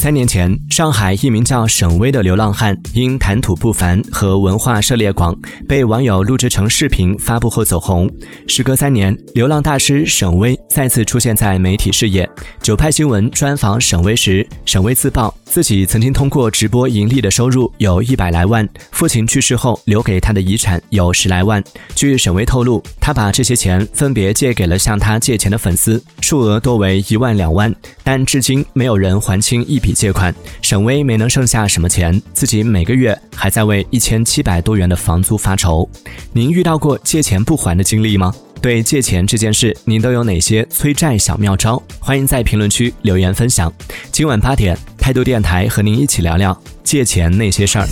三年前，上海一名叫沈巍的流浪汉因谈吐不凡和文化涉猎广，被网友录制成视频发布后走红。时隔三年，流浪大师沈巍再次出现在媒体视野。九派新闻专访沈巍时，沈巍自曝自己曾经通过直播盈利的收入有一百来万，父亲去世后留给他的遗产有十来万。据沈巍透露，他把这些钱分别借给了向他借钱的粉丝，数额多为一万两万，但至今没有人还清一笔。借款，沈威没能剩下什么钱，自己每个月还在为一千七百多元的房租发愁。您遇到过借钱不还的经历吗？对借钱这件事，您都有哪些催债小妙招？欢迎在评论区留言分享。今晚八点，态度电台和您一起聊聊借钱那些事儿。